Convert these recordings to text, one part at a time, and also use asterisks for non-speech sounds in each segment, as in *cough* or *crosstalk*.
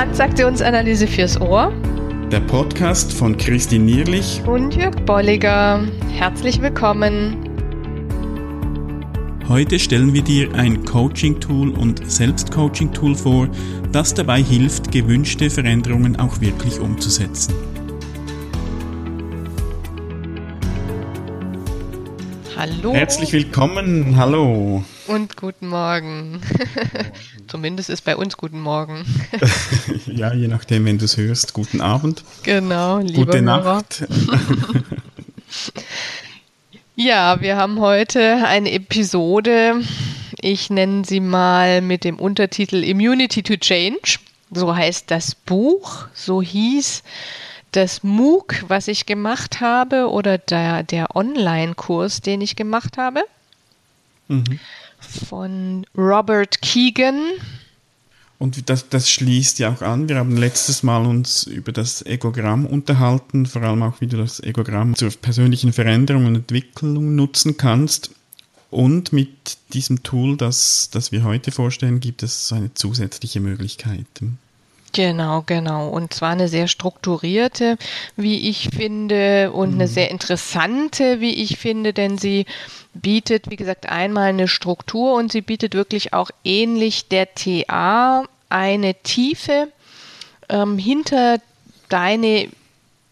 Transaktionsanalyse fürs Ohr. Der Podcast von Christine Nierlich und Jörg Bolliger. Herzlich willkommen. Heute stellen wir dir ein Coaching-Tool und Selbstcoaching-Tool vor, das dabei hilft, gewünschte Veränderungen auch wirklich umzusetzen. Hallo. Herzlich willkommen, hallo. Und guten Morgen. *laughs* Zumindest ist bei uns guten Morgen. *laughs* ja, je nachdem, wenn du es hörst, guten Abend. Genau, liebe Gute Hörer. Nacht. *laughs* Ja, wir haben heute eine Episode, ich nenne sie mal mit dem Untertitel Immunity to Change. So heißt das Buch, so hieß das MOOC, was ich gemacht habe, oder der, der Online-Kurs, den ich gemacht habe, Mhm. von Robert Keegan. Und das, das schließt ja auch an. Wir haben letztes Mal uns über das Egogramm unterhalten, vor allem auch, wie du das Egogramm zur persönlichen Veränderung und Entwicklung nutzen kannst. Und mit diesem Tool, das, das wir heute vorstellen, gibt es so eine zusätzliche Möglichkeit. Genau, genau. Und zwar eine sehr strukturierte, wie ich finde, und eine sehr interessante, wie ich finde, denn sie bietet, wie gesagt, einmal eine Struktur und sie bietet wirklich auch ähnlich der TA eine Tiefe ähm, hinter deine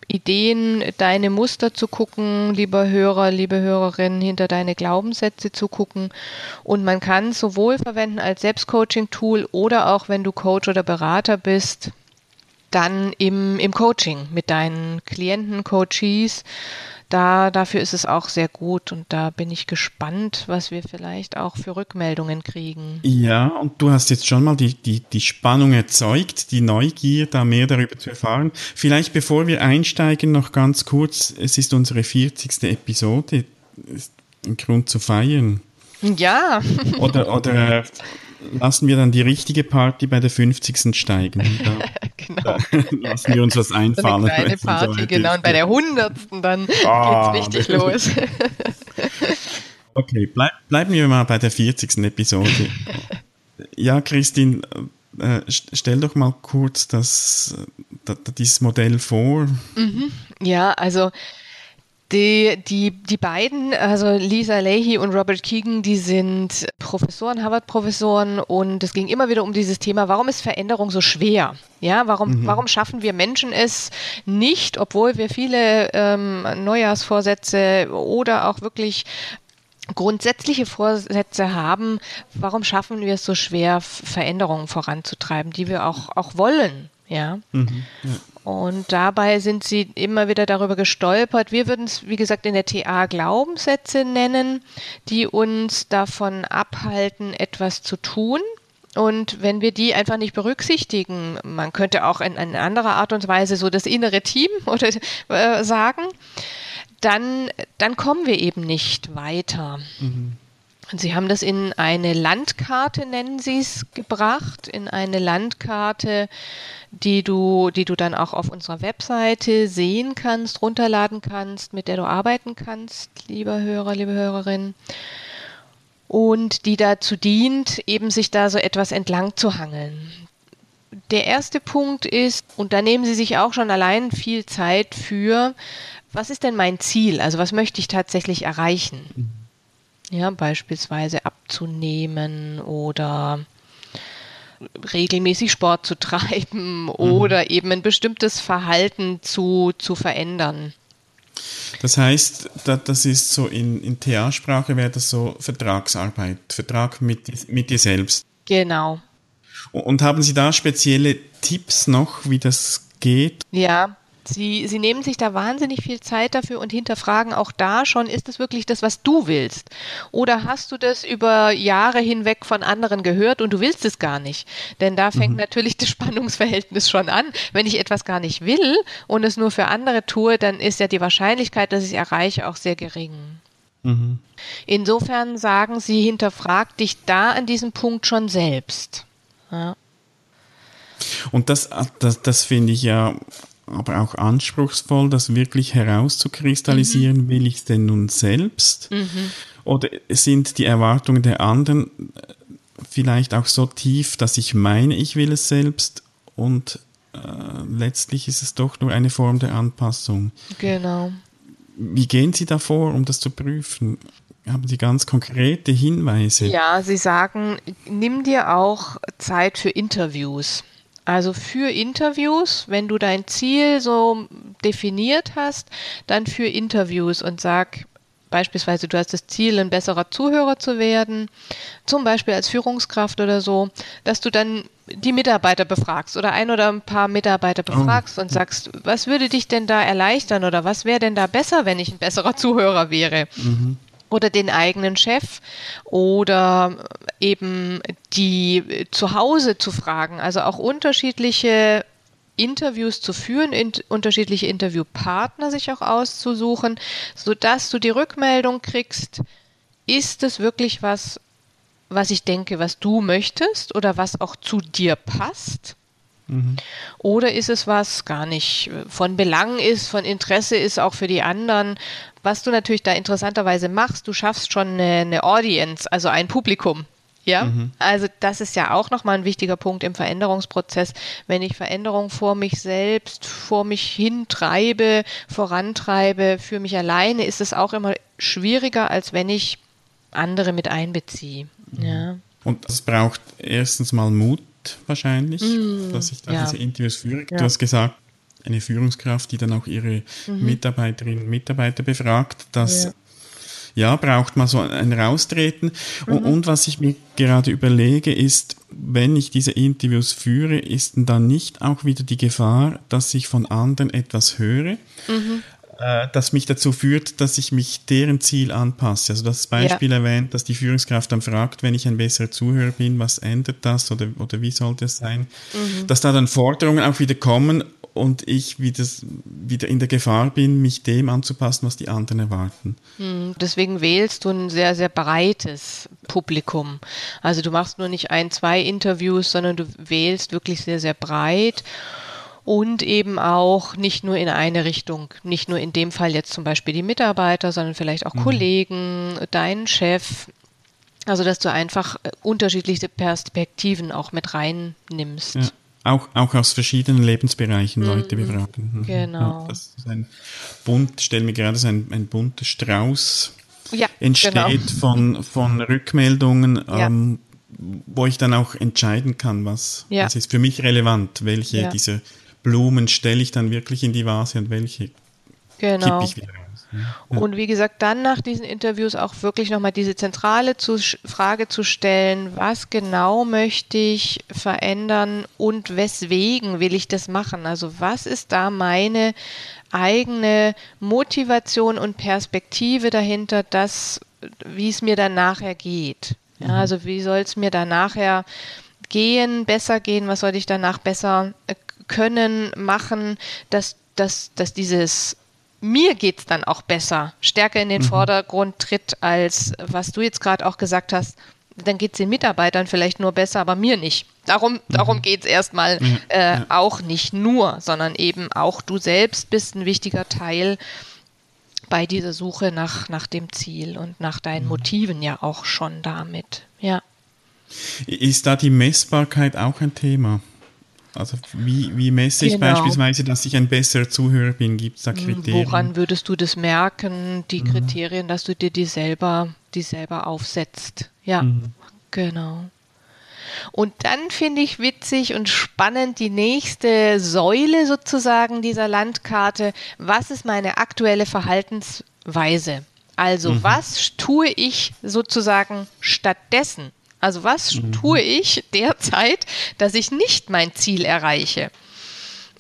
Ideen, deine Muster zu gucken, lieber Hörer, liebe Hörerin, hinter deine Glaubenssätze zu gucken. Und man kann sowohl verwenden als Selbstcoaching-Tool oder auch, wenn du Coach oder Berater bist, dann im, im Coaching mit deinen Klienten, Coaches. Da, dafür ist es auch sehr gut und da bin ich gespannt, was wir vielleicht auch für Rückmeldungen kriegen. Ja, und du hast jetzt schon mal die, die, die Spannung erzeugt, die Neugier, da mehr darüber zu erfahren. Vielleicht bevor wir einsteigen, noch ganz kurz, es ist unsere 40. Episode, ist ein Grund zu feiern. Ja, Oder, oder *laughs* lassen wir dann die richtige Party bei der 50. steigen? *laughs* Da, genau. lassen wir uns was So eine einfallen. kleine es Party, soweit genau. Und bei der hundertsten dann Ah, geht's richtig das- los. *laughs* Okay, bleib, bleiben wir mal bei der 40. Episode. ja, Christine, äh, st- stell doch mal kurz das, da, da, dieses Modell vor. Ja, also die, die, die beiden, also Lisa Leahy und Robert Keegan, die sind Professoren, Harvard-Professoren und es ging immer wieder um dieses Thema, warum ist Veränderung so schwer? Ja, warum, warum schaffen wir Menschen es nicht, obwohl wir viele ähm, Neujahrsvorsätze oder auch wirklich grundsätzliche Vorsätze haben, warum schaffen wir es so schwer, Veränderungen voranzutreiben, die wir auch, auch wollen? Ja. Und dabei sind sie immer wieder darüber gestolpert. Wir würden es, wie gesagt, in der TA Glaubenssätze nennen, die uns davon abhalten, etwas zu tun. Und wenn wir die einfach nicht berücksichtigen, man könnte auch in, in anderer Art und Weise so das innere Team *laughs* oder äh, sagen, dann, dann kommen wir eben nicht weiter. Sie haben das in eine Landkarte, nennen Sie es, gebracht, in eine Landkarte, die du, die du dann auch auf unserer Webseite sehen kannst, runterladen kannst, mit der du arbeiten kannst, lieber Hörer, liebe Hörerin. Und die dazu dient, eben sich da so etwas entlang zu hangeln. Der erste Punkt ist, und da nehmen Sie sich auch schon allein viel Zeit für, was ist denn mein Ziel? Also was möchte ich tatsächlich erreichen? Ja, beispielsweise abzunehmen oder regelmäßig Sport zu *laughs* treiben oder eben ein bestimmtes Verhalten zu, zu verändern. Das heißt, da, das ist so in, in TA-Sprache wäre das so Vertragsarbeit, Vertrag mit, mit dir selbst. Genau. Und haben Sie da spezielle Tipps noch, wie das geht? Ja, sie, sie nehmen sich da wahnsinnig viel Zeit dafür und hinterfragen auch da schon, ist es wirklich das, was du willst? Oder hast du das über Jahre hinweg von anderen gehört und du willst es gar nicht? Denn da fängt natürlich das *laughs* Spannungsverhältnis schon an. Wenn ich etwas gar nicht will und es nur für andere tue, dann ist ja die Wahrscheinlichkeit, dass ich es erreiche, auch sehr gering. Insofern sagen sie, hinterfrag dich da an diesem Punkt schon selbst. Ja. Und das, das, das finde ich ja aber auch anspruchsvoll, das wirklich herauszukristallisieren, will ich es denn nun selbst? Oder sind die Erwartungen der anderen vielleicht auch so tief, dass ich meine, ich will es selbst? und äh, letztlich ist es doch nur eine Form der Anpassung. Genau. Wie gehen Sie da vor, um das zu prüfen? Haben Sie ganz konkrete Hinweise? Ja, Sie sagen, nimm dir auch Zeit für Interviews. Also für Interviews, wenn du dein Ziel so definiert hast, dann für Interviews und sag beispielsweise, du hast das Ziel, ein besserer Zuhörer zu werden, zum Beispiel als Führungskraft oder so, dass du dann die Mitarbeiter befragst oder ein oder ein paar Mitarbeiter oh. befragst oh. und sagst, was würde dich denn da erleichtern oder was wäre denn da besser, wenn ich ein besserer Zuhörer wäre? Mhm oder den eigenen Chef oder eben die zu Hause zu fragen. Also auch unterschiedliche Interviews zu führen, in, unterschiedliche Interviewpartner sich auch auszusuchen, sodass du die Rückmeldung kriegst, ist es wirklich was, was ich denke, was du möchtest oder was auch zu dir passt? Mhm. Oder ist es was gar nicht von Belang ist, von Interesse ist auch für die anderen? Was du natürlich da interessanterweise machst, du schaffst schon eine, eine Audience, also ein Publikum. Ja, mhm. also das ist ja auch nochmal ein wichtiger Punkt im Veränderungsprozess. Wenn ich Veränderung vor mich selbst, vor mich hintreibe, vorantreibe, für mich alleine, ist es auch immer schwieriger, als wenn ich andere mit einbeziehe. Mhm. Ja. Und es braucht erstens mal Mut, wahrscheinlich, mm, dass ich da ja. diese Interviews führe. Ja. Du hast gesagt, eine Führungskraft, die dann auch ihre mhm. Mitarbeiterinnen und Mitarbeiter befragt, das ja. ja. braucht mal so ein Raustreten. Mhm. Und, und, was ich mir gerade überlege, ist, wenn ich diese Interviews führe, ist dann nicht auch wieder die Gefahr, dass ich von anderen etwas höre, mhm. Äh, das mich dazu führt, dass ich mich deren Ziel anpasse. Also das Beispiel ja. erwähnt, dass die Führungskraft dann fragt, wenn ich ein besserer Zuhörer bin, was ändert das oder, oder wie sollte es sein? Mhm. Dass da dann Forderungen auch wieder kommen und ich wieder, wieder in der Gefahr bin, mich dem anzupassen, was die anderen erwarten. Mhm. Deswegen wählst du ein sehr, sehr breites Publikum. Also du machst nur nicht ein, zwei Interviews, sondern du wählst wirklich sehr, sehr breit und eben auch nicht nur in eine Richtung, nicht nur in dem Fall jetzt zum Beispiel die Mitarbeiter, sondern vielleicht auch mhm. Kollegen, deinen Chef. Also dass du einfach äh, unterschiedliche Perspektiven auch mit reinnimmst. Ja. Auch, auch aus verschiedenen Lebensbereichen mhm. Leute befragen. Mhm. Genau. Ja, das ist ein bunt, stell mir gerade so ein, ein bunter Strauß ja, entsteht genau. von, von Rückmeldungen, ja. ähm, wo ich dann auch entscheiden kann, was, was ist für mich relevant, welche dieser Blumen stelle ich dann wirklich in die Vase und welche genau. kippe ich wieder raus. Ja. Und wie gesagt, dann nach diesen Interviews auch wirklich nochmal diese zentrale zu, Frage zu stellen, was genau möchte ich verändern und weswegen will ich das machen? Also was ist da meine eigene Motivation und Perspektive dahinter, dass, wie es mir dann nachher geht? Ja, mhm. also wie soll es mir dann nachher gehen, besser gehen, was soll ich danach besser äh, können, machen, dass, dass, dass dieses mir geht es dann auch besser, stärker in den mhm. Vordergrund tritt, als was du jetzt gerade auch gesagt hast, dann geht es den Mitarbeitern vielleicht nur besser, aber mir nicht. Darum, mhm. darum geht es erstmal mhm. äh, ja. auch nicht nur, sondern eben auch du selbst bist ein wichtiger Teil bei dieser Suche nach, nach dem Ziel und nach deinen mhm. Motiven ja auch schon damit. Ja. Ist da die Messbarkeit auch ein Thema? Also wie, wie messe ich genau. beispielsweise, dass ich ein besserer Zuhörer bin? Gibt es da hm, Kriterien? Woran würdest du das merken, die mhm. Kriterien, dass du dir die selber, die selber aufsetzt? Ja, mhm. genau. Und dann finde ich witzig und spannend die nächste Säule sozusagen dieser Landkarte. Was ist meine aktuelle Verhaltensweise? Also mhm. was tue ich sozusagen stattdessen? Also was mhm. tue ich derzeit, dass ich nicht mein Ziel erreiche?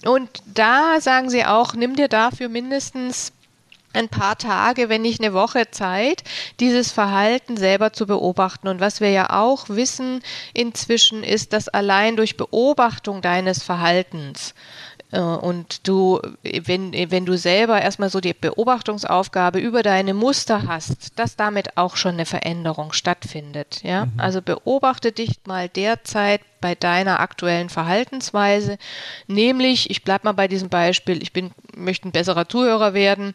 Und da sagen sie auch, nimm dir dafür mindestens ein paar Tage, wenn nicht eine Woche Zeit, dieses Verhalten selber zu beobachten. Und was wir ja auch wissen inzwischen ist, dass allein durch Beobachtung deines Verhaltens und du, wenn, wenn du selber erstmal so die Beobachtungsaufgabe über deine Muster hast, dass damit auch schon eine Veränderung stattfindet. Ja? Mhm. Also beobachte dich mal derzeit bei deiner aktuellen Verhaltensweise, nämlich, ich bleibe mal bei diesem Beispiel, ich bin, möchte ein besserer Zuhörer werden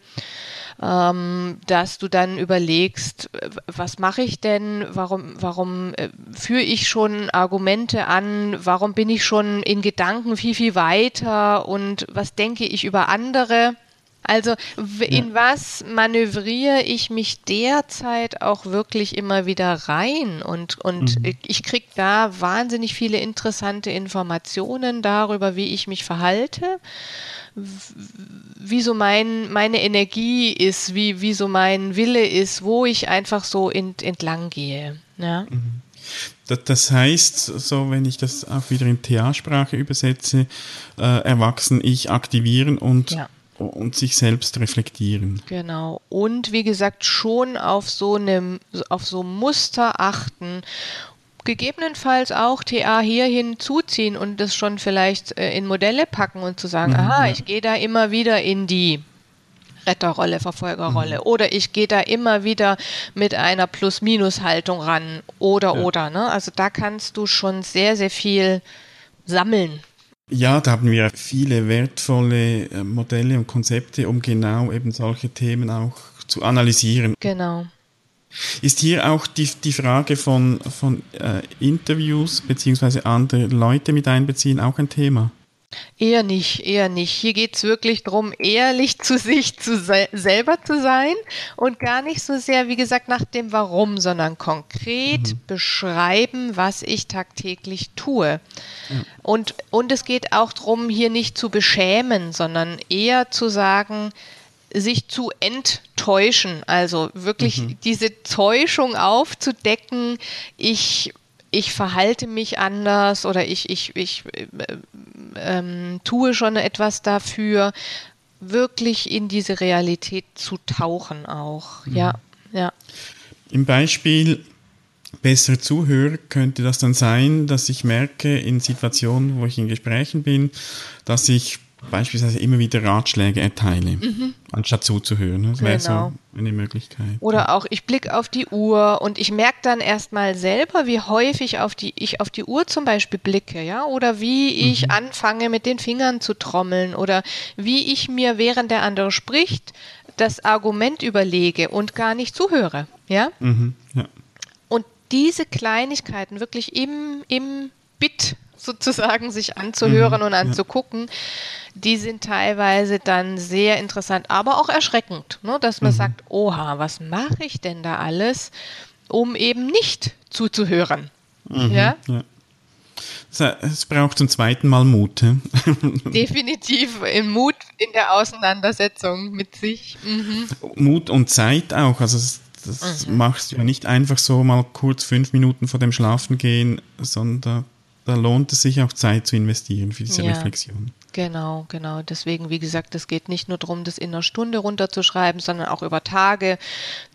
ähm, dass du dann überlegst, was mache ich denn, warum, warum äh, führe ich schon Argumente an, warum bin ich schon in Gedanken viel, viel weiter? Und was denke ich über andere. Also in was manövriere ich mich derzeit auch wirklich immer wieder rein und, und mhm. ich kriege da wahnsinnig viele interessante Informationen darüber, wie ich mich verhalte, wie so mein, meine Energie ist, wie, wie so mein Wille ist, wo ich einfach so ent, entlang gehe. Ja. Mhm. Das heißt, so wenn ich das auch wieder in TA-Sprache übersetze, äh, Erwachsen-Ich aktivieren und ja und sich selbst reflektieren. Genau. Und wie gesagt, schon auf so einem, auf so Muster achten. Gegebenenfalls auch TA hier hinzuziehen und das schon vielleicht äh, in Modelle packen und zu sagen, mhm, aha, ja. ich gehe da immer wieder in die Retterrolle, Verfolgerrolle. Mhm. Oder ich gehe da immer wieder mit einer Plus-Minus-Haltung ran. Oder, ja. oder. Ne? Also da kannst du schon sehr, sehr viel sammeln. Ja, da haben wir viele wertvolle äh, Modelle und Konzepte, um genau eben solche Themen auch zu analysieren. Genau. Ist hier auch die, die Frage von, von äh, Interviews beziehungsweise andere Leute mit einbeziehen auch ein Thema? Eher nicht, eher nicht. Hier geht es wirklich darum, ehrlich *laughs* zu sich zu se selber zu sein und gar nicht so sehr, wie gesagt, nach dem Warum, sondern konkret mhm. beschreiben, was ich tagtäglich tue. Ja. Und, und es geht auch darum, hier nicht zu beschämen, sondern eher zu sagen, sich zu enttäuschen, also wirklich mhm. diese Täuschung aufzudecken, ich ich verhalte mich anders oder ich, ich, ich äh, ähm, tue schon etwas dafür, wirklich in diese Realität zu tauchen auch. Mhm. Ja, ja. Im Beispiel bessere Zuhörer könnte das dann sein, dass ich merke in Situationen, wo ich in Gesprächen bin, dass ich beispielsweise immer wieder Ratschläge erteile, mhm. anstatt zuzuhören. Das wäre genau. so eine Möglichkeit. Oder auch, ich blicke auf die Uhr und ich merke dann erstmal selber, wie häufig auf die, ich auf die Uhr zum Beispiel blicke, ja, oder wie ich mhm. anfange mit den Fingern zu trommeln oder wie ich mir, während der andere spricht, das Argument überlege und gar nicht zuhöre, ja. Mhm. ja. Und diese Kleinigkeiten wirklich im, im Bit sozusagen sich anzuhören mhm, und anzugucken, ja. die sind teilweise dann sehr interessant, aber auch erschreckend, ne? dass man mhm. sagt, oha, was mache ich denn da alles, um eben nicht zuzuhören. Mhm, ja? ja. Es braucht zum zweiten Mal Mut. *laughs* Definitiv in Mut in der Auseinandersetzung mit sich. Mhm. Mut und Zeit auch. Also das, das mhm. machst du ja nicht einfach so mal kurz fünf Minuten vor dem Schlafen gehen, sondern da lohnt es sich auch Zeit zu investieren für diese ja, Reflexion. Genau, genau. Deswegen, wie gesagt, es geht nicht nur darum, das in einer Stunde runterzuschreiben, sondern auch über Tage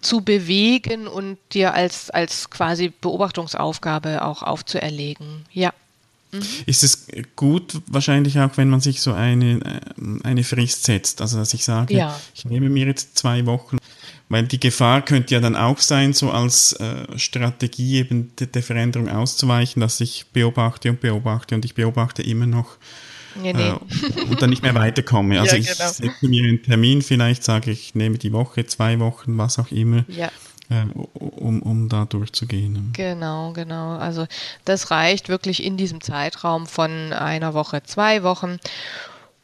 zu bewegen und dir als, als quasi Beobachtungsaufgabe auch aufzuerlegen. Ja. Mhm. Ist es gut, wahrscheinlich auch, wenn man sich so eine, äh, eine Frist setzt? Also, dass ich sage, ja. ich nehme mir jetzt zwei Wochen weil die Gefahr könnte ja dann auch sein, so als äh, Strategie eben der, der Veränderung auszuweichen, dass ich beobachte und beobachte und ich beobachte immer noch nee, nee. Äh, und dann nicht mehr weiterkomme. *laughs* Also ja, ich genau. setze mir einen Termin, vielleicht sage ich, nehme die Woche, zwei Wochen, was auch immer. Ja. Äh, um, um da durchzugehen. Genau, genau. Also das reicht wirklich in diesem Zeitraum von einer Woche, zwei Wochen.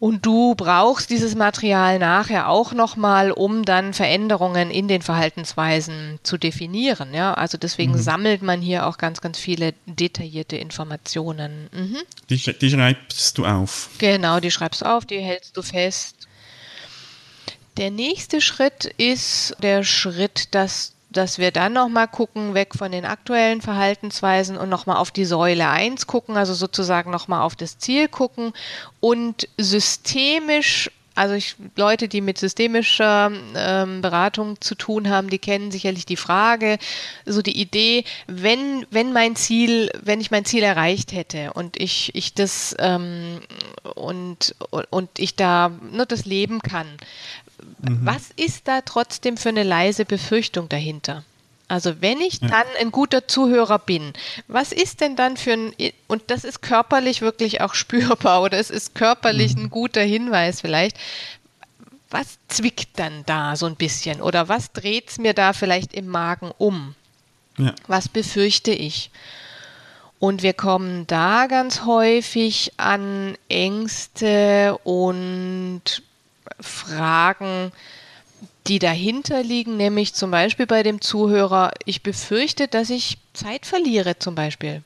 Und du brauchst dieses Material nachher auch nochmal, um dann Veränderungen in den Verhaltensweisen zu definieren. Ja, also deswegen mhm. sammelt man hier auch ganz, ganz viele detaillierte Informationen. Mhm. Die, die schreibst du auf. Genau, die schreibst du auf, die hältst du fest. Der nächste Schritt ist der Schritt, dass dass wir dann nochmal gucken, weg von den aktuellen Verhaltensweisen und nochmal auf die Säule 1 gucken, also sozusagen nochmal auf das Ziel gucken und systemisch also ich, Leute, die mit systemischer ähm, Beratung zu tun haben, die kennen sicherlich die Frage, so die Idee, wenn, wenn mein Ziel, wenn ich mein Ziel erreicht hätte und ich, ich das ähm, und, und ich da ne, das leben kann, Mhm. Was ist da trotzdem für eine leise Befürchtung dahinter? Also wenn ich dann ein guter Zuhörer bin, was ist denn dann für ein, und das ist körperlich wirklich auch *laughs* spürbar oder es ist körperlich mhm. ein guter Hinweis vielleicht, was zwickt dann da so ein bisschen oder was dreht es mir da vielleicht im Magen um? Ja. Was befürchte ich? Und wir kommen da ganz häufig an Ängste und Fragen, die dahinter liegen, nämlich zum Beispiel bei dem Zuhörer, ich befürchte, dass ich Zeit verliere zum Beispiel.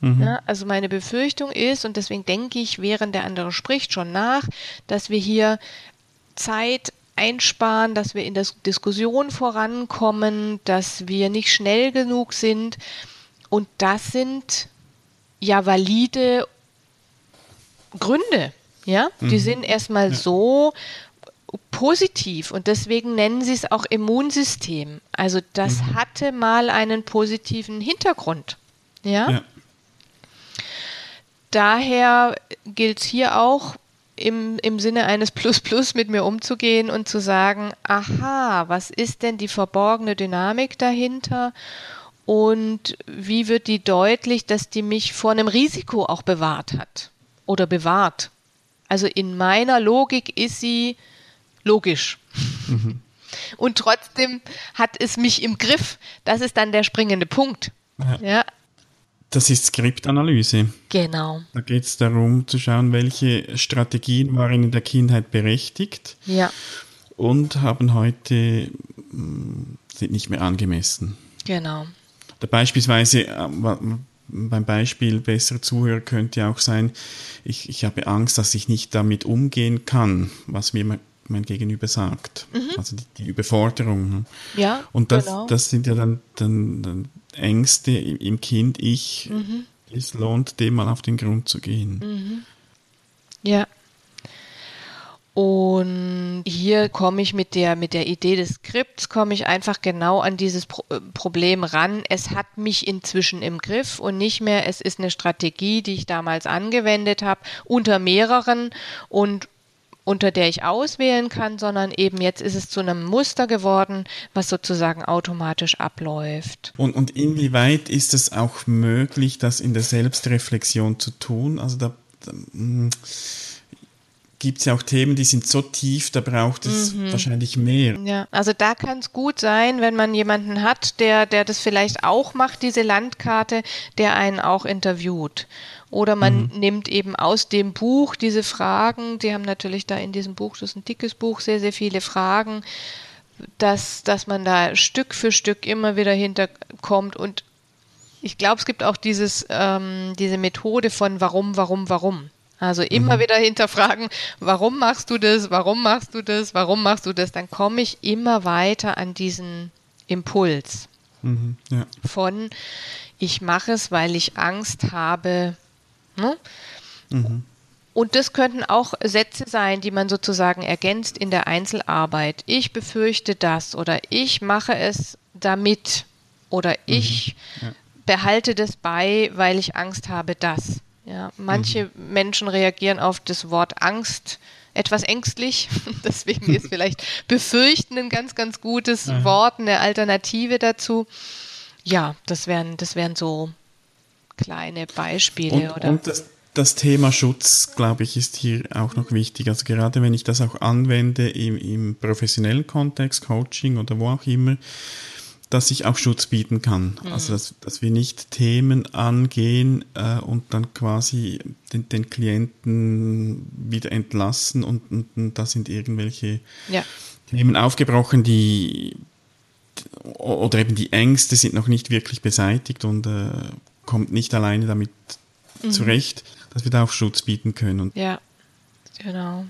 Mhm. Ja, also meine Befürchtung ist, und deswegen denke ich, während der andere spricht, schon nach, dass wir hier Zeit einsparen, dass wir in der Diskussion vorankommen, dass wir nicht schnell genug sind. Und das sind ja valide Gründe. Ja, mhm. die sind erstmal ja. so positiv und deswegen nennen sie es auch Immunsystem. Also das mhm. hatte mal einen positiven Hintergrund. Ja. ja. Daher gilt es hier auch im, im Sinne eines *laughs* Plus-Plus mit mir umzugehen und zu sagen, aha, was ist denn die verborgene Dynamik dahinter? Und wie wird die deutlich, dass die mich vor einem Risiko auch bewahrt hat oder bewahrt? Also in meiner Logik ist sie logisch. Mhm. *laughs* Und trotzdem hat es mich im Griff. Das ist dann der springende Punkt. Ja. ja. Das ist Skriptanalyse. Genau. Da geht es darum zu schauen, welche Strategien waren in der Kindheit berechtigt ja. und haben heute hm, sind nicht mehr angemessen. Genau. Da beispielsweise äh, beim Beispiel besser Zuhörer könnte auch sein, ich, ich habe Angst, dass ich nicht damit umgehen kann, was mir mein Gegenüber sagt. Mhm. Also die, die, Überforderung. Ja. Und das, genau. das sind ja dann, dann, dann Ängste im Kind, ich, mhm. es lohnt, dem mal auf den Grund zu gehen. Mhm. Ja. Und hier komme ich mit der, mit der Idee des Skripts, komme ich einfach genau an dieses Pro äh, Problem ran. Es hat mich inzwischen im Griff und nicht mehr, es ist eine Strategie, die ich damals angewendet habe, unter mehreren und unter der ich auswählen kann, sondern eben jetzt ist es zu einem Muster geworden, was sozusagen automatisch abläuft. Und, und inwieweit ist es auch möglich, das in der Selbstreflexion zu tun? Also da, da hm, gibt es ja auch Themen, die sind so tief, da braucht es mhm. wahrscheinlich mehr. Ja, also da kann es gut sein, wenn man jemanden hat, der, der das vielleicht auch macht, diese Landkarte, der einen auch interviewt. Oder man mhm. nimmt eben aus dem Buch diese Fragen, die haben natürlich da in diesem Buch, das ist ein dickes Buch, sehr, sehr viele Fragen, dass, dass man da Stück für Stück immer wieder hinterkommt und ich glaube, es gibt auch dieses, ähm, diese Methode von warum, warum, warum. Also immer mhm. wieder hinterfragen, warum machst du das, warum machst du das, warum machst du das, dann komme ich immer weiter an diesen Impuls mhm, ja. von, ich mache es, weil ich Angst habe, Ne? Mhm. Und das könnten auch Sätze sein, die man sozusagen ergänzt in der Einzelarbeit. Ich befürchte das oder ich mache es damit oder mhm. ich ja. behalte das bei, weil ich Angst habe, das. Ja, manche mhm. Menschen reagieren auf das Wort Angst etwas ängstlich. *laughs* Deswegen ist *laughs* vielleicht befürchten ein ganz, ganz gutes Wort, eine Alternative dazu. Ja, das wären, das wären so kleine Beispiele. Und, oder? und das, das, Thema Schutz, glaube ich, ist hier auch noch wichtig. Also gerade wenn ich das auch anwende im, im professionellen Kontext, Coaching oder wo auch immer, dass ich auch Schutz bieten kann. Mhm. Also dass, dass wir nicht Themen angehen äh, und dann quasi den, den Klienten wieder entlassen und, und, und da sind irgendwelche ja. Themen aufgebrochen, die oder eben die Ängste sind noch nicht wirklich beseitigt und äh, kommt nicht alleine damit mhm. zurecht, dass wir da auch Schutz bieten können. Und ja, genau.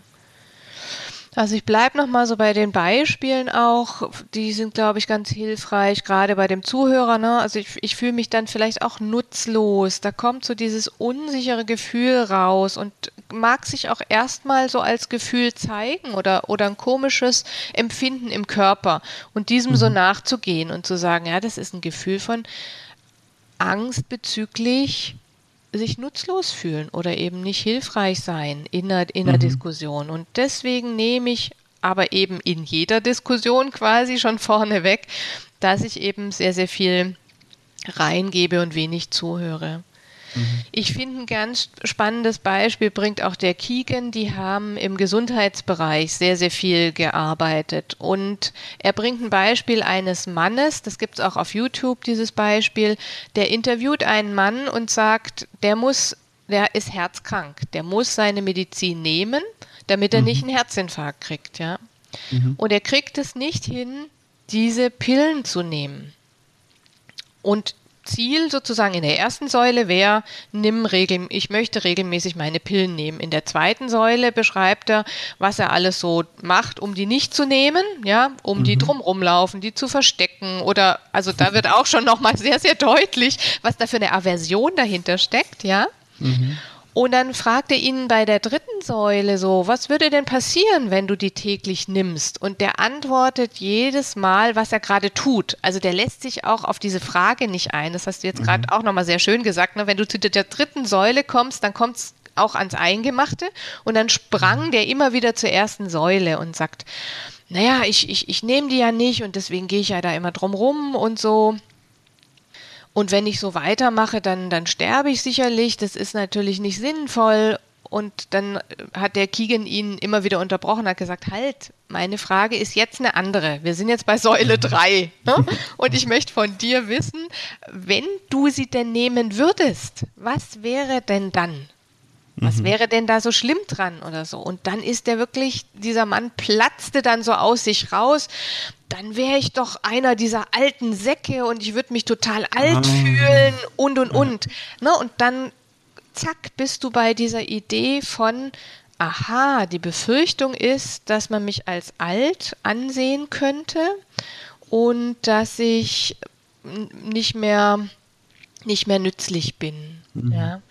Also ich bleibe nochmal so bei den Beispielen auch, die sind, glaube ich, ganz hilfreich, gerade bei dem Zuhörer. Ne? Also ich, ich fühle mich dann vielleicht auch nutzlos. Da kommt so dieses unsichere Gefühl raus und mag sich auch erstmal so als Gefühl zeigen oder, oder ein komisches Empfinden im Körper und diesem mhm. so nachzugehen und zu sagen, ja, das ist ein Gefühl von Angst bezüglich sich nutzlos fühlen oder eben nicht hilfreich sein in der, in der mhm. Diskussion. Und deswegen nehme ich aber eben in jeder Diskussion quasi schon vorneweg, dass ich eben sehr, sehr viel reingebe und wenig zuhöre. Ich finde ein ganz spannendes Beispiel bringt auch der Keegan. Die haben im Gesundheitsbereich sehr, sehr viel gearbeitet. Und er bringt ein Beispiel eines Mannes, das gibt es auch auf YouTube, dieses Beispiel, der interviewt einen Mann und sagt, der muss, der ist herzkrank, der muss seine Medizin nehmen, damit er mhm. nicht einen Herzinfarkt kriegt, ja. Mhm. Und er kriegt es nicht hin, diese Pillen zu nehmen. Und Ziel sozusagen in der ersten Säule wäre, nimm regel, ich möchte regelmäßig meine Pillen nehmen. In der zweiten Säule beschreibt er, was er alles so macht, um die nicht zu nehmen, ja, um mhm. die drumrum laufen, die zu verstecken oder, also da wird auch schon nochmal sehr, sehr deutlich, was da für eine Aversion dahinter steckt, ja. Mhm. Und dann fragt er ihn bei der dritten Säule so, was würde denn passieren, wenn du die täglich nimmst? Und der antwortet jedes Mal, was er gerade tut. Also der lässt sich auch auf diese Frage nicht ein. Das hast du jetzt gerade mhm. auch nochmal sehr schön gesagt. Ne? Wenn du zu der dritten Säule kommst, dann kommt es auch ans Eingemachte. Und dann sprang mhm. der immer wieder zur ersten Säule und sagt, naja, ich, ich, ich nehme die ja nicht und deswegen gehe ich ja da immer drum rum und so. Und wenn ich so weitermache, dann, dann sterbe ich sicherlich. Das ist natürlich nicht sinnvoll. Und dann hat der Keegan ihn immer wieder unterbrochen, hat gesagt, halt, meine Frage ist jetzt eine andere. Wir sind jetzt bei Säule 3. Ne? Und ich möchte von dir wissen, wenn du sie denn nehmen würdest, was wäre denn dann? Was mhm. wäre denn da so schlimm dran oder so? Und dann ist der wirklich, dieser Mann platzte dann so aus sich raus. Dann wäre ich doch einer dieser alten Säcke und ich würde mich total alt ah. fühlen und und und. Ne? Und dann, zack, bist du bei dieser Idee von, aha, die Befürchtung ist, dass man mich als alt ansehen könnte und dass ich nicht mehr, nicht mehr nützlich bin. Mhm. Ja.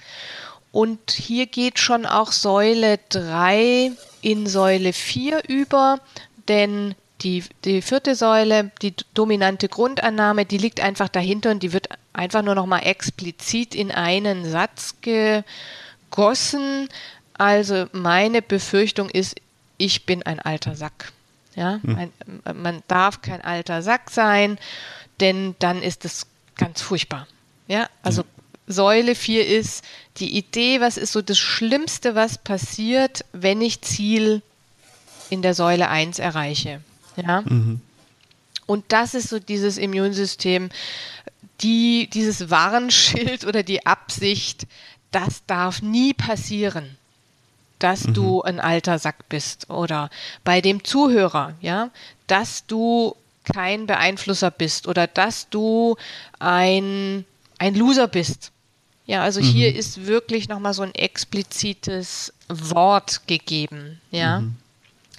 Und hier geht schon auch Säule 3 in Säule 4 über, denn die, die vierte Säule, die dominante Grundannahme, die liegt einfach dahinter und die wird einfach nur noch mal explizit in einen Satz gegossen. Also meine Befürchtung ist, ich bin ein alter Sack. Ja, hm. ein, man darf kein alter Sack sein, denn dann ist es ganz furchtbar. Ja, also. Säule 4 ist die Idee, was ist so das Schlimmste, was passiert, wenn ich Ziel in der Säule 1 erreiche. Ja? Mhm. Und das ist so dieses Immunsystem, die, dieses Warnschild oder die Absicht, das darf nie passieren, dass mhm. du ein alter Sack bist oder bei dem Zuhörer, ja, dass du kein Beeinflusser bist oder dass du ein, ein Loser bist. Ja, also mhm. hier ist wirklich nochmal so ein explizites Wort gegeben. Ja. Mhm.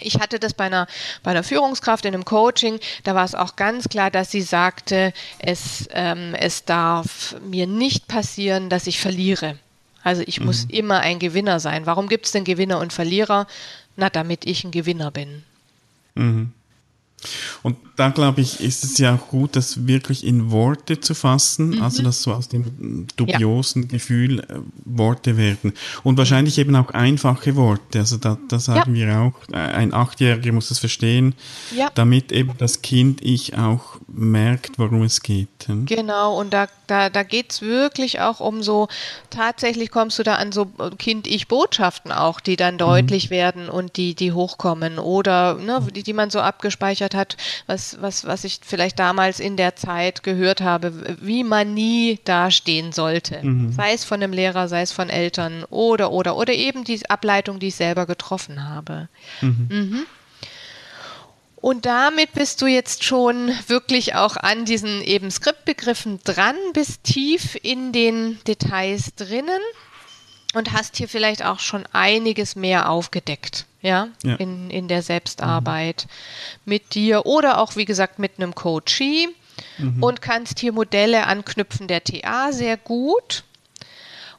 Ich hatte das bei einer, bei einer Führungskraft in einem Coaching, da war es auch ganz klar, dass sie sagte, es, ähm, es darf mir nicht passieren, dass ich verliere. Also ich mhm. muss immer ein Gewinner sein. Warum gibt es denn Gewinner und Verlierer? Na, damit ich ein Gewinner bin. Mhm. Und da glaube ich, ist es ja auch gut, das wirklich in Worte zu fassen, mhm. also dass so aus dem dubiosen ja. Gefühl äh, Worte werden. Und wahrscheinlich eben auch einfache Worte. Also da, da sagen ja. wir auch, äh, ein Achtjähriger muss es verstehen, ja. damit eben das Kind ich auch merkt, worum es geht. Hm? Genau, und da, da, da geht es wirklich auch um so, tatsächlich kommst du da an so Kind-Ich-Botschaften auch, die dann mhm. deutlich mhm. werden und die, die hochkommen oder ne, die, die man so abgespeichert hat, was, was, was ich vielleicht damals in der Zeit gehört habe, wie man nie dastehen sollte. Mhm. Sei es von einem Lehrer, sei es von Eltern oder, oder, oder eben die Ableitung, die ich selber getroffen habe. Mhm. Mhm. Und damit bist du jetzt schon wirklich auch an diesen eben Skriptbegriffen dran, bist tief in den Details drinnen und hast hier vielleicht auch schon einiges mehr aufgedeckt, ja, ja. In, in der Selbstarbeit mhm. mit dir oder auch, wie gesagt, mit einem Coachee mhm. und kannst hier Modelle anknüpfen der TA sehr gut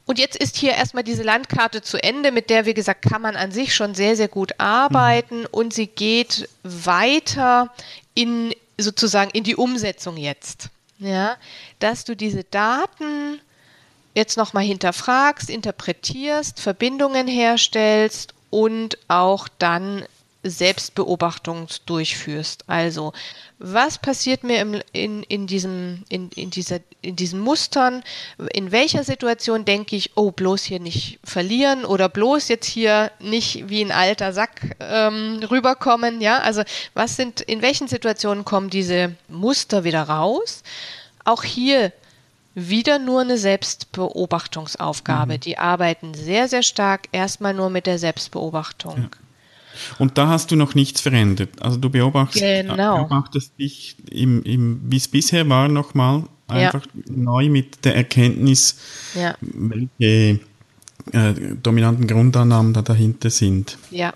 und jetzt ist hier erstmal diese Landkarte zu Ende, mit der, wie gesagt, kann man an sich schon sehr, sehr gut arbeiten mhm. und sie geht weiter in sozusagen in die Umsetzung jetzt. Ja, dass du diese Daten jetzt nochmal hinterfragst, interpretierst, Verbindungen herstellst und auch dann Selbstbeobachtung durchführst. Also, was passiert mir im, in, in, diesem, in, in, dieser, in diesen Mustern? In welcher Situation denke ich, oh, bloß hier nicht verlieren oder bloß jetzt hier nicht wie ein alter Sack ähm, rüberkommen? Ja, also, was sind, in welchen Situationen kommen diese Muster wieder raus? Auch hier wieder nur eine Selbstbeobachtungsaufgabe. Mhm. Die arbeiten sehr, sehr stark erstmal nur mit der Selbstbeobachtung. Ja. Und da hast du noch nichts verändert. Also du beobachtest, genau. beobachtest dich, im, im, wie es bisher war, nochmal einfach ja. neu mit der Erkenntnis, ja. welche äh, dominanten Grundannahmen da dahinter sind. Ja.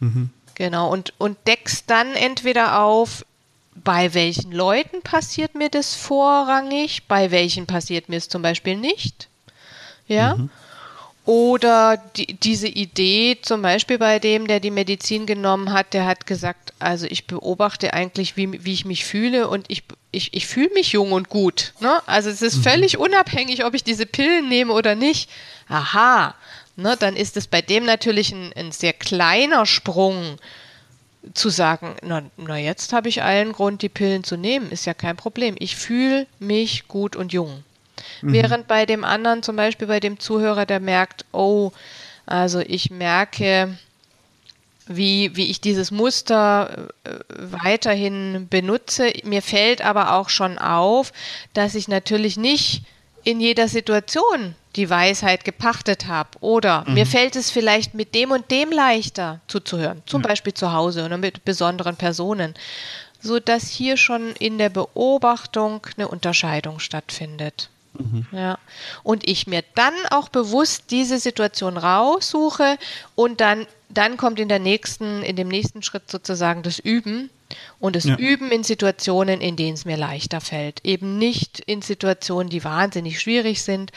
Mhm. Genau. Und, und deckst dann entweder auf, bei welchen Leuten passiert mir das vorrangig, bei welchen passiert mir es zum Beispiel nicht. Ja. Mhm. Oder die, diese Idee, zum Beispiel bei dem, der die Medizin genommen hat, der hat gesagt, also ich beobachte eigentlich, wie, wie ich mich fühle und ich, ich, ich fühle mich jung und gut. Ne? Also es ist mhm. völlig unabhängig, ob ich diese Pillen nehme oder nicht. Aha, ne, dann ist es bei dem natürlich ein, ein sehr kleiner Sprung zu sagen, na, na jetzt habe ich allen Grund, die Pillen zu nehmen, ist ja kein Problem. Ich fühle mich gut und jung. Mhm. Während bei dem anderen, zum Beispiel bei dem Zuhörer, der merkt, oh, also ich merke, wie, wie ich dieses Muster äh, weiterhin benutze. Mir fällt aber auch schon auf, dass ich natürlich nicht in jeder Situation die Weisheit gepachtet habe. Oder mhm. mir fällt es vielleicht mit dem und dem leichter zuzuhören, zum ja. Beispiel zu Hause oder mit besonderen Personen, sodass hier schon in der Beobachtung eine Unterscheidung stattfindet. Mhm. Ja. Und ich mir dann auch bewusst diese Situation raussuche und dann, dann kommt in der nächsten, in dem nächsten Schritt sozusagen das Üben und das ja. Üben in Situationen, in denen es mir leichter fällt. Eben nicht in Situationen, die wahnsinnig schwierig sind,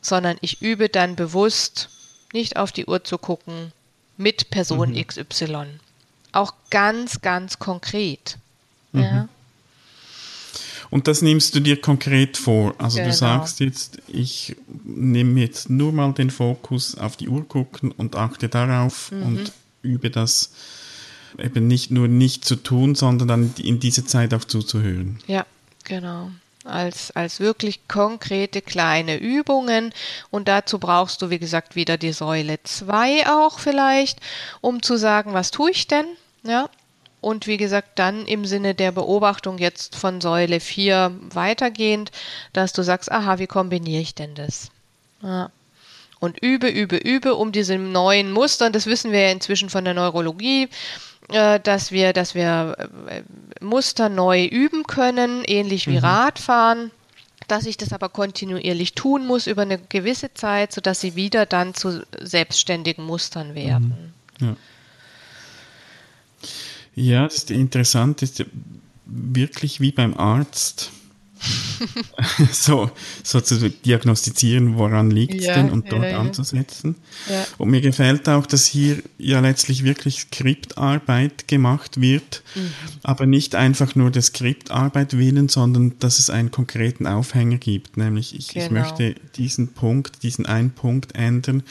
sondern ich übe dann bewusst, nicht auf die Uhr zu gucken, mit Person mhm. XY. Auch ganz, ganz konkret. Mhm. Ja. Und das nimmst du dir konkret vor. Also genau. du sagst jetzt, ich nehme jetzt nur mal den Fokus auf die Uhr gucken und achte darauf mhm. und übe das eben nicht nur nicht zu tun, sondern dann in diese Zeit auch zuzuhören. Ja, genau. Als, als wirklich konkrete kleine Übungen. Und dazu brauchst du, wie gesagt, wieder die Säule 2 auch vielleicht, um zu sagen, was tue ich denn? Ja, und wie gesagt, dann im Sinne der Beobachtung jetzt von Säule 4 weitergehend, dass du sagst, aha, wie kombiniere ich denn das? Ja. Und übe, übe, übe, um diese neuen Muster, und das wissen wir ja inzwischen von der Neurologie, dass wir, dass wir äh, Muster neu üben können, ähnlich wie mhm. Radfahren dass ich das aber kontinuierlich tun muss über eine gewisse Zeit, sodass sie wieder dann zu selbstständigen Mustern werden. Mhm. Ja. Ja, das ist interessant, das ist wirklich wie beim Arzt. *laughs* so, so zu diagnostizieren, woran liegt es ja, denn und dort ja, ja. anzusetzen. Und mir gefällt auch, dass hier ja letztlich wirklich Skriptarbeit gemacht wird, mhm. aber nicht einfach nur der Skriptarbeit willen, sondern dass es einen konkreten Aufhänger gibt, nämlich ich, genau. ich möchte diesen Punkt, diesen einen Punkt ändern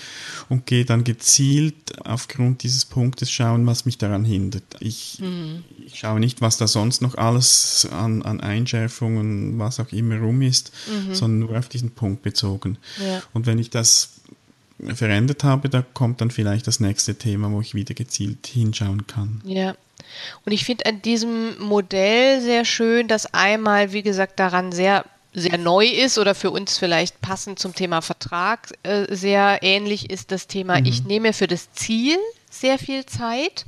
und gehe dann gezielt aufgrund dieses Punktes schauen, was mich daran hindert. Ich, mhm. ich schaue nicht, was da sonst noch alles an, an Einschärfungen was auch immer rum ist, mhm. sondern nur auf diesen Punkt bezogen. Ja. Und wenn ich das verändert habe, da kommt dann vielleicht das nächste Thema, wo ich wieder gezielt hinschauen kann. Ja. Und ich finde an diesem Modell sehr schön, dass einmal, wie gesagt, daran sehr sehr neu ist oder für uns vielleicht passend zum Thema Vertrag äh, sehr ähnlich ist das Thema, mhm. ich nehme für das Ziel sehr viel Zeit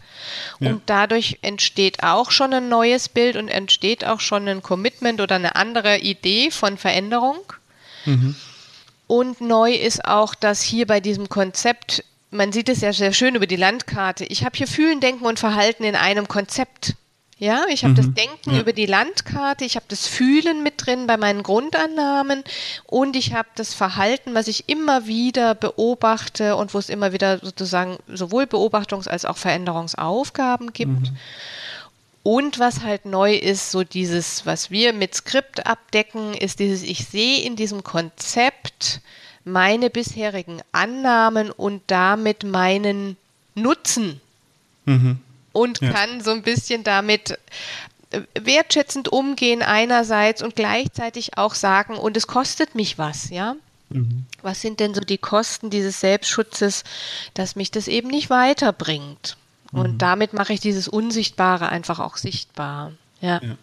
ja. und dadurch entsteht auch schon ein neues Bild und entsteht auch schon ein Commitment oder eine andere Idee von Veränderung. Mhm. Und neu ist auch, dass hier bei diesem Konzept, man sieht es ja sehr schön über die Landkarte, ich habe hier Fühlen, Denken und Verhalten in einem Konzept. Ja, ich habe mhm. das Denken ja. über die Landkarte, ich habe das Fühlen mit drin bei meinen Grundannahmen und ich habe das Verhalten, was ich immer wieder beobachte und wo es immer wieder sozusagen sowohl Beobachtungs- als auch Veränderungsaufgaben gibt. Mhm. Und was halt neu ist, so dieses, was wir mit Skript abdecken, ist dieses, ich sehe in diesem Konzept meine bisherigen Annahmen und damit meinen Nutzen. Mhm und ja. kann so ein bisschen damit äh, wertschätzend umgehen einerseits und gleichzeitig auch sagen, und es kostet mich was, ja. Mhm. Was sind denn so die Kosten dieses Selbstschutzes, dass mich das eben nicht weiterbringt? Und mhm. damit mache ich dieses Unsichtbare einfach auch sichtbar. Ja. ja.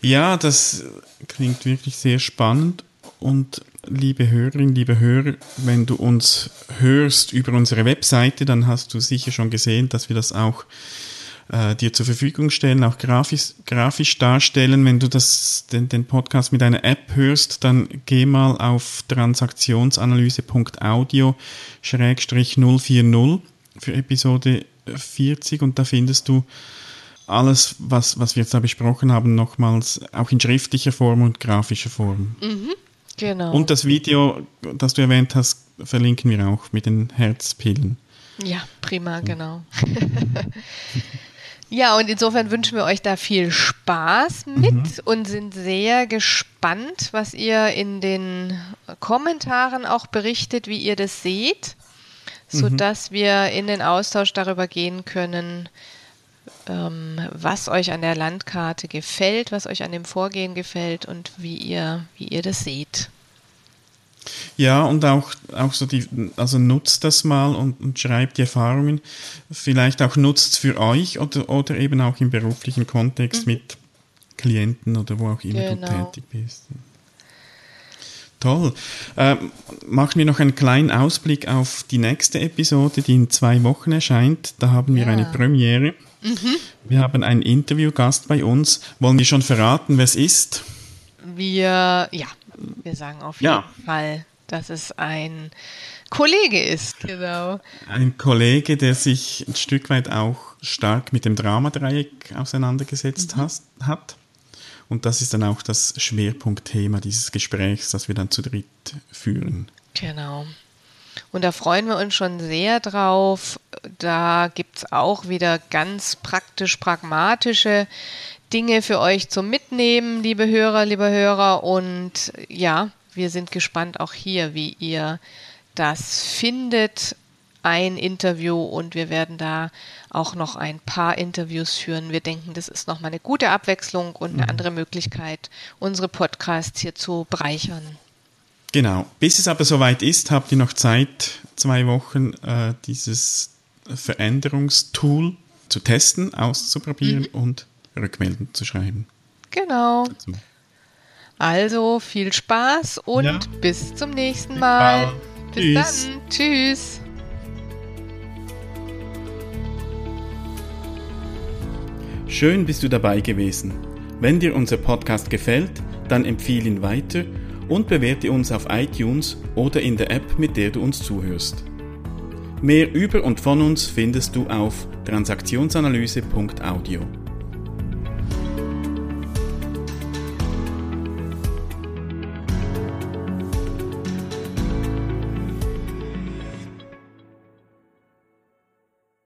Ja, das klingt wirklich sehr spannend. Und liebe Hörerinnen, liebe Hörer, wenn du uns hörst über unsere Webseite, dann hast du sicher schon gesehen, dass wir das auch äh, dir zur Verfügung stellen, auch grafisch, grafisch darstellen. Wenn du das, den, den Podcast mit einer App hörst, dann geh mal auf transaktionsanalyse.audio 040 für Episode 40 und da findest du alles, was, was wir jetzt da besprochen haben, nochmals auch in schriftlicher Form und grafischer Form. Mhm, genau. Und das Video, das du erwähnt hast, verlinken wir auch mit den Herzpillen. Ja, prima, genau. *laughs* ja, und insofern wünschen wir euch da viel Spaß mit mhm. und sind sehr gespannt, was ihr in den Kommentaren auch berichtet, wie ihr das seht, sodass mhm. wir in den Austausch darüber gehen können, was euch an der Landkarte gefällt, was euch an dem Vorgehen gefällt und wie ihr, wie ihr das seht. Ja, und auch, auch so die, also nutzt das mal und, und schreibt die Erfahrungen. Vielleicht auch nutzt für euch oder, oder eben auch im beruflichen Kontext mhm. mit Klienten oder wo auch immer genau. du tätig bist. Toll. Ähm, machen wir noch einen kleinen Ausblick auf die nächste Episode, die in zwei Wochen erscheint. Da haben wir ja. eine Premiere. Mhm. Wir haben einen Interviewgast bei uns. Wollen wir schon verraten, wer es ist? Wir, ja, wir sagen auf jeden ja. Fall, dass es ein Kollege ist, genau. Ein Kollege, der sich ein Stück weit auch stark mit dem Dramadreieck auseinandergesetzt mhm. hat. Und das ist dann auch das Schwerpunktthema dieses Gesprächs, das wir dann zu dritt führen. Genau. Und da freuen wir uns schon sehr drauf. Da gibt es auch wieder ganz praktisch pragmatische Dinge für euch zum Mitnehmen, liebe Hörer, liebe Hörer. Und ja, wir sind gespannt auch hier, wie ihr das findet, ein Interview. Und wir werden da auch noch ein paar Interviews führen. Wir denken, das ist nochmal eine gute Abwechslung und eine mhm. andere Möglichkeit, unsere Podcasts hier zu bereichern. Genau. Bis es aber soweit ist, habt ihr noch Zeit, zwei Wochen äh, dieses Veränderungstool zu testen, auszuprobieren mhm. und Rückmeldung zu schreiben. Genau. Also, also viel Spaß und ja. bis zum nächsten Mal. Bis Tschüss. dann. Tschüss. Schön bist du dabei gewesen. Wenn dir unser Podcast gefällt, dann empfehle ihn weiter und bewerte uns auf iTunes oder in der App, mit der du uns zuhörst. Mehr über und von uns findest du auf transaktionsanalyse.audio.